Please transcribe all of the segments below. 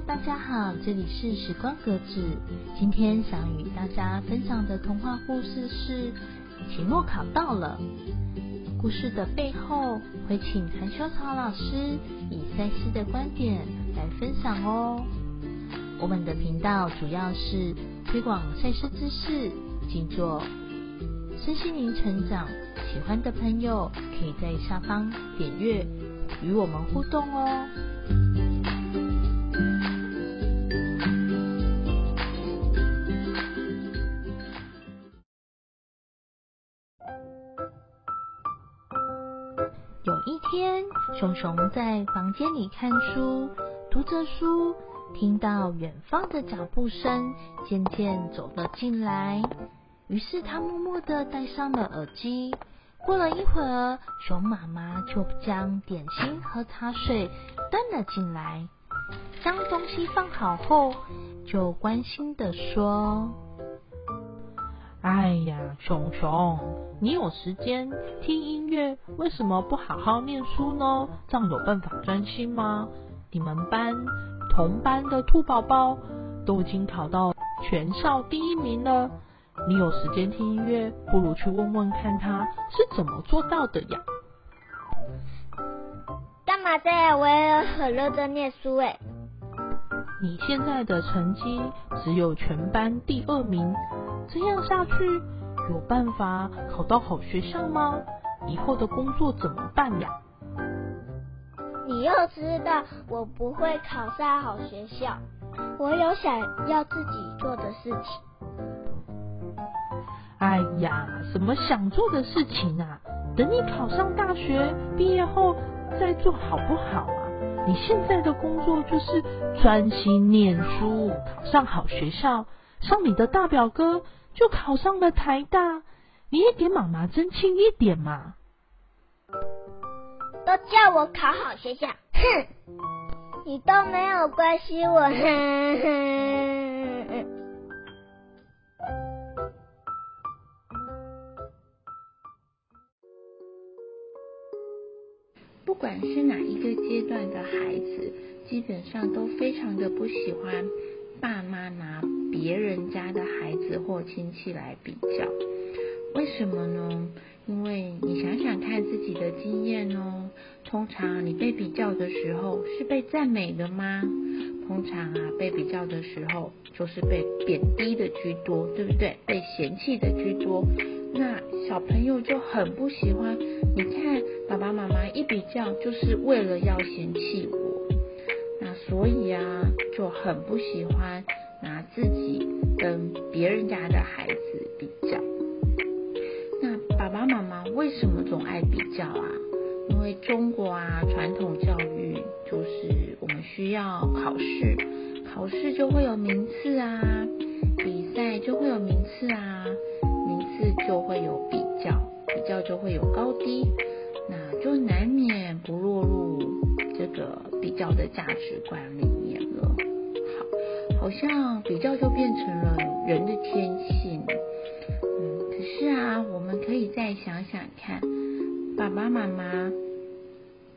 大家好，这里是时光格子。今天想与大家分享的童话故事是期末考到了。故事的背后会请韩秋草老师以赛斯的观点来分享哦。我们的频道主要是推广赛斯知识、静坐、身心灵成长。喜欢的朋友可以在下方点阅与我们互动哦。熊熊在房间里看书，读着书，听到远方的脚步声渐渐走了进来，于是他默默的戴上了耳机。过了一会儿，熊妈妈就将点心和茶水端了进来，将东西放好后，就关心的说。哎呀，熊熊，你有时间听音乐，为什么不好好念书呢？这样有办法专心吗？你们班同班的兔宝宝都已经考到全校第一名了，你有时间听音乐，不如去问问看他是怎么做到的呀？干嘛在？我也很认真念书哎。你现在的成绩只有全班第二名。这样下去有办法考到好学校吗？以后的工作怎么办呀？你又知道我不会考上好学校，我有想要自己做的事情。哎呀，什么想做的事情啊？等你考上大学毕业后再做好不好啊？你现在的工作就是专心念书，考上好学校。像你的大表哥就考上了台大，你也给妈妈争气一点嘛！都叫我考好学校，哼！你都没有关心我，哼哼。不管是哪一个阶段的孩子，基本上都非常的不喜欢爸妈拿。别人家的孩子或亲戚来比较，为什么呢？因为你想想看自己的经验哦。通常你被比较的时候是被赞美的吗？通常啊，被比较的时候就是被贬低的居多，对不对？被嫌弃的居多。那小朋友就很不喜欢。你看爸爸妈妈一比较，就是为了要嫌弃我。所以啊，就很不喜欢。拿自己跟别人家的孩子比较，那爸爸妈妈为什么总爱比较啊？因为中国啊传统教育就是我们需要考试，考试就会有名次啊，比赛就会有名次啊，名次就会有比较，比较就会有高低，那就难免不落入这个比较的价值观里面了。好好像比较就变成了人的天性，嗯，可是啊，我们可以再想想看，爸爸妈妈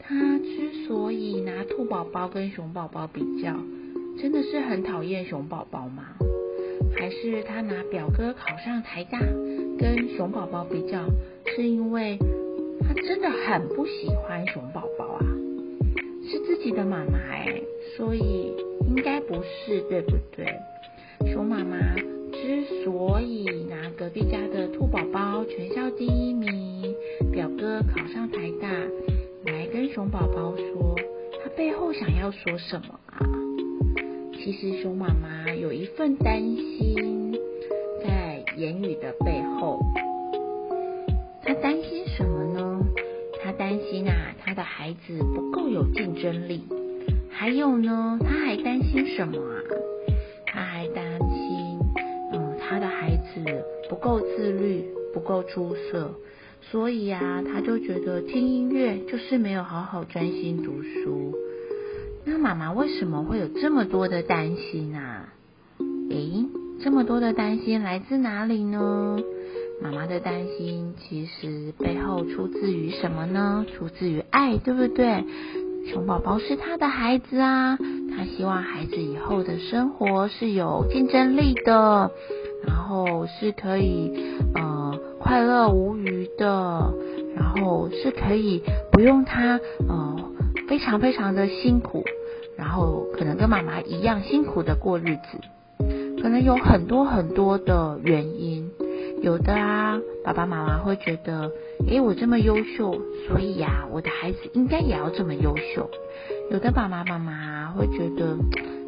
他之所以拿兔宝宝跟熊宝宝比较，真的是很讨厌熊宝宝吗？还是他拿表哥考上台大跟熊宝宝比较，是因为他真的很不喜欢熊宝宝啊？是自己的妈妈哎，所以。应该不是，对不对？熊妈妈之所以拿隔壁家的兔宝宝全校第一名，表哥考上台大，来跟熊宝宝说，他背后想要说什么啊？其实熊妈妈有一份担心，在言语的背后，他的孩子不够有竞争力。还有呢，他还担心什么啊？他还担心，嗯，他的孩子不够自律，不够出色，所以呀，他就觉得听音乐就是没有好好专心读书。那妈妈为什么会有这么多的担心啊？诶，这么多的担心来自哪里呢？的担心其实背后出自于什么呢？出自于爱，对不对？熊宝宝是他的孩子啊，他希望孩子以后的生活是有竞争力的，然后是可以呃快乐无余的，然后是可以不用他呃非常非常的辛苦，然后可能跟妈妈一样辛苦的过日子，可能有很多很多的原因。有的啊，爸爸妈妈会觉得，诶，我这么优秀，所以呀，我的孩子应该也要这么优秀。有的爸爸妈妈会觉得，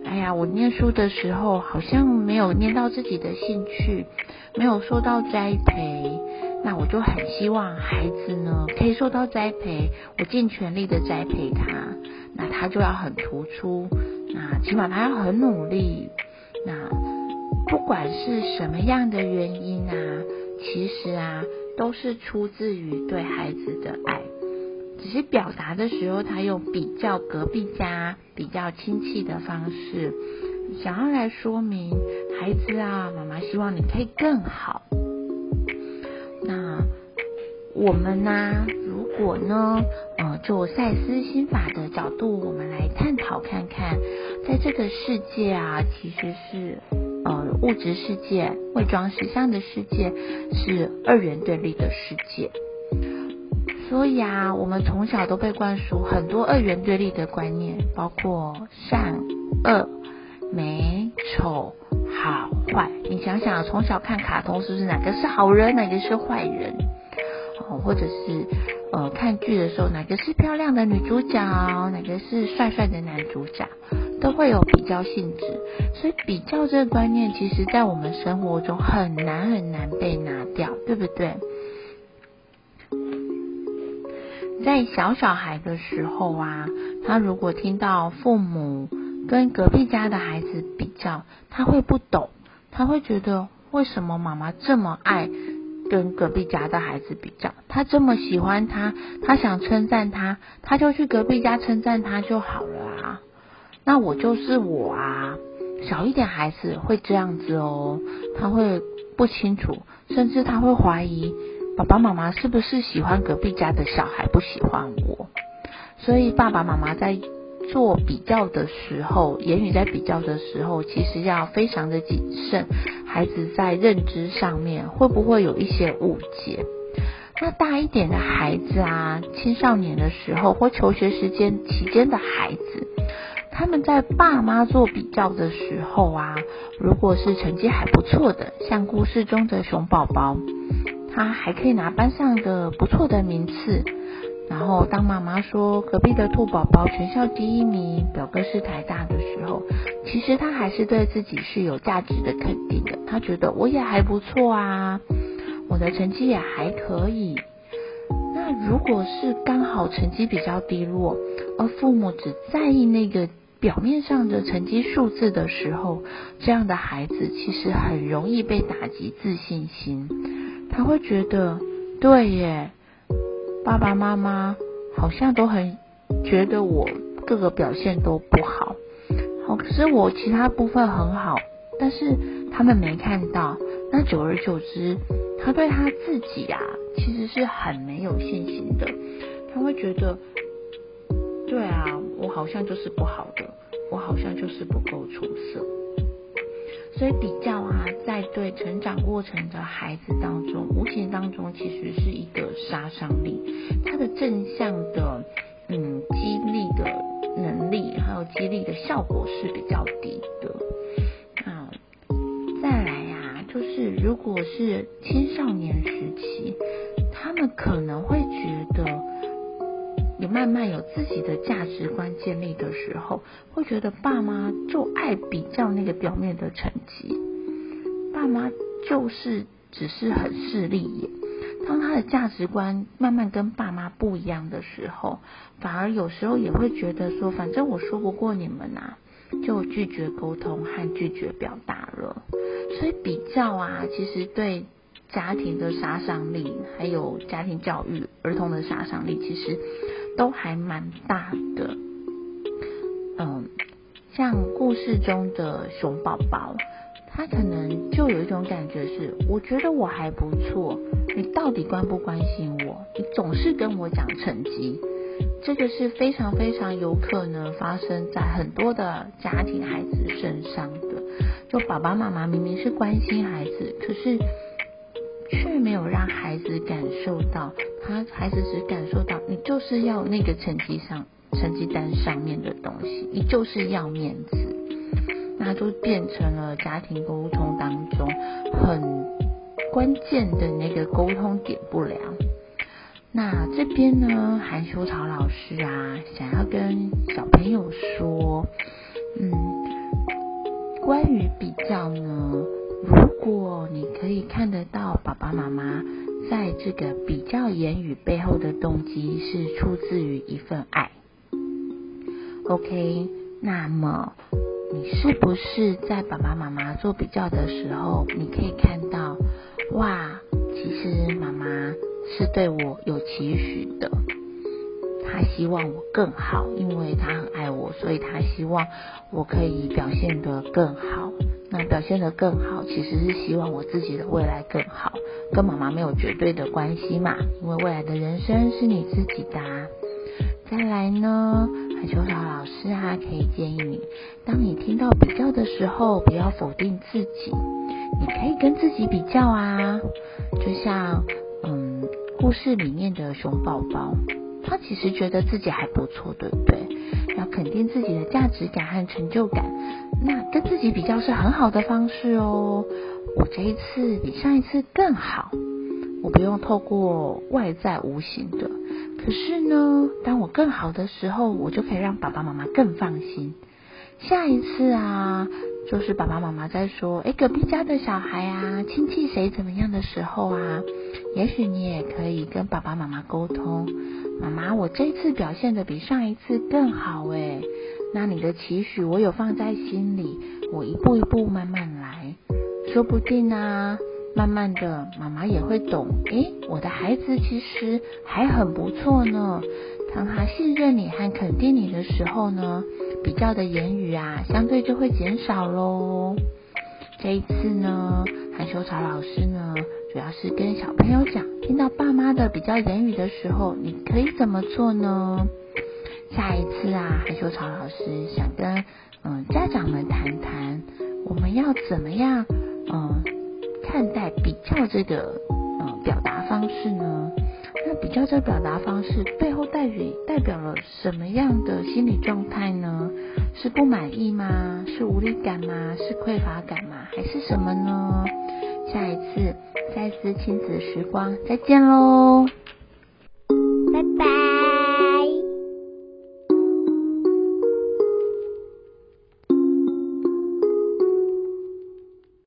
哎呀，我念书的时候好像没有念到自己的兴趣，没有受到栽培，那我就很希望孩子呢可以受到栽培，我尽全力的栽培他，那他就要很突出，那起码他要很努力，那。不管是什么样的原因啊，其实啊，都是出自于对孩子的爱，只是表达的时候，他用比较隔壁家、比较亲戚的方式，想要来说明孩子啊，妈妈希望你可以更好。那我们呢，如果呢，呃，就赛斯心法的角度，我们来探讨看看，在这个世界啊，其实是。呃，物质世界、伪装实相的世界是二元对立的世界，所以啊，我们从小都被灌输很多二元对立的观念，包括善恶、美丑、好坏。你想想，从小看卡通，是不是哪个是好人，哪个是坏人？哦，或者是呃，看剧的时候，哪个是漂亮的女主角，哪个是帅帅的男主角？都会有比较性质，所以比较这个观念，其实在我们生活中很难很难被拿掉，对不对？在小小孩的时候啊，他如果听到父母跟隔壁家的孩子比较，他会不懂，他会觉得为什么妈妈这么爱跟隔壁家的孩子比较？他这么喜欢他，他想称赞他，他就去隔壁家称赞他就好了啊。那我就是我啊，小一点孩子会这样子哦，他会不清楚，甚至他会怀疑爸爸妈妈是不是喜欢隔壁家的小孩，不喜欢我。所以爸爸妈妈在做比较的时候，言语在比较的时候，其实要非常的谨慎，孩子在认知上面会不会有一些误解？那大一点的孩子啊，青少年的时候或求学时间期间的孩子。他们在爸妈做比较的时候啊，如果是成绩还不错的，像故事中的熊宝宝，他还可以拿班上的不错的名次。然后当妈妈说隔壁的兔宝宝全校第一名，表哥是台大的时候，其实他还是对自己是有价值的肯定的。他觉得我也还不错啊，我的成绩也还可以。那如果是刚好成绩比较低落，而父母只在意那个。表面上的成绩数字的时候，这样的孩子其实很容易被打击自信心。他会觉得，对耶，爸爸妈妈好像都很觉得我各个表现都不好，好，可是我其他部分很好，但是他们没看到。那久而久之，他对他自己啊，其实是很没有信心的。他会觉得。对啊，我好像就是不好的，我好像就是不够出色，所以比较啊，在对成长过程的孩子当中，无形当中其实是一个杀伤力，它的正向的嗯激励的能力，还有激励的效果是比较低的。啊，再来呀，就是如果是青少年时期，他们可能会觉得。也慢慢有自己的价值观建立的时候，会觉得爸妈就爱比较那个表面的成绩，爸妈就是只是很势利眼。当他的价值观慢慢跟爸妈不一样的时候，反而有时候也会觉得说，反正我说不过你们呐，就拒绝沟通和拒绝表达了。所以比较啊，其实对家庭的杀伤力，还有家庭教育儿童的杀伤力，其实。都还蛮大的，嗯，像故事中的熊宝宝，他可能就有一种感觉是，我觉得我还不错，你到底关不关心我？你总是跟我讲成绩，这个是非常非常有可能发生在很多的家庭孩子身上的。就爸爸妈妈明明是关心孩子，可是却没有让孩子感受到，他孩子只感受到你就是要那个成绩上成绩单上面的东西，你就是要面子，那就变成了家庭沟通当中很关键的那个沟通点不良。那这边呢，韩修草老师啊，想要跟小朋友说，嗯，关于比较呢，果你可以看得到爸爸妈妈在这个比较言语背后的动机是出自于一份爱，OK，那么你是不是在爸爸妈妈做比较的时候，你可以看到，哇，其实妈妈。是对我有期许的，他希望我更好，因为他很爱我，所以他希望我可以表现得更好。那表现得更好，其实是希望我自己的未来更好，跟妈妈没有绝对的关系嘛，因为未来的人生是你自己的。再来呢，海秋草老师啊，可以建议你，当你听到比较的时候，不要否定自己，你可以跟自己比较啊，就像。嗯，故事里面的熊宝宝，他其实觉得自己还不错，对不对？要肯定自己的价值感和成就感，那跟自己比较是很好的方式哦。我这一次比上一次更好，我不用透过外在无形的，可是呢，当我更好的时候，我就可以让爸爸妈妈更放心。下一次啊。就是爸爸妈妈在说，哎，隔壁家的小孩啊，亲戚谁怎么样的时候啊，也许你也可以跟爸爸妈妈沟通，妈妈，我这次表现的比上一次更好哎，那你的期许我有放在心里，我一步一步慢慢来，说不定啊，慢慢的妈妈也会懂，哎，我的孩子其实还很不错呢。当他信任你和肯定你的时候呢，比较的言语啊，相对就会减少喽。这一次呢，含羞草老师呢，主要是跟小朋友讲，听到爸妈的比较言语的时候，你可以怎么做呢？下一次啊，韩秋草老师想跟嗯家长们谈谈，我们要怎么样嗯看待比较这个嗯表达方式呢？那比较这个表达方式背后代表代表了什么样的心理状态呢？是不满意吗？是无力感吗？是匮乏感吗？还是什么呢？下一次再次亲子时光，再见喽！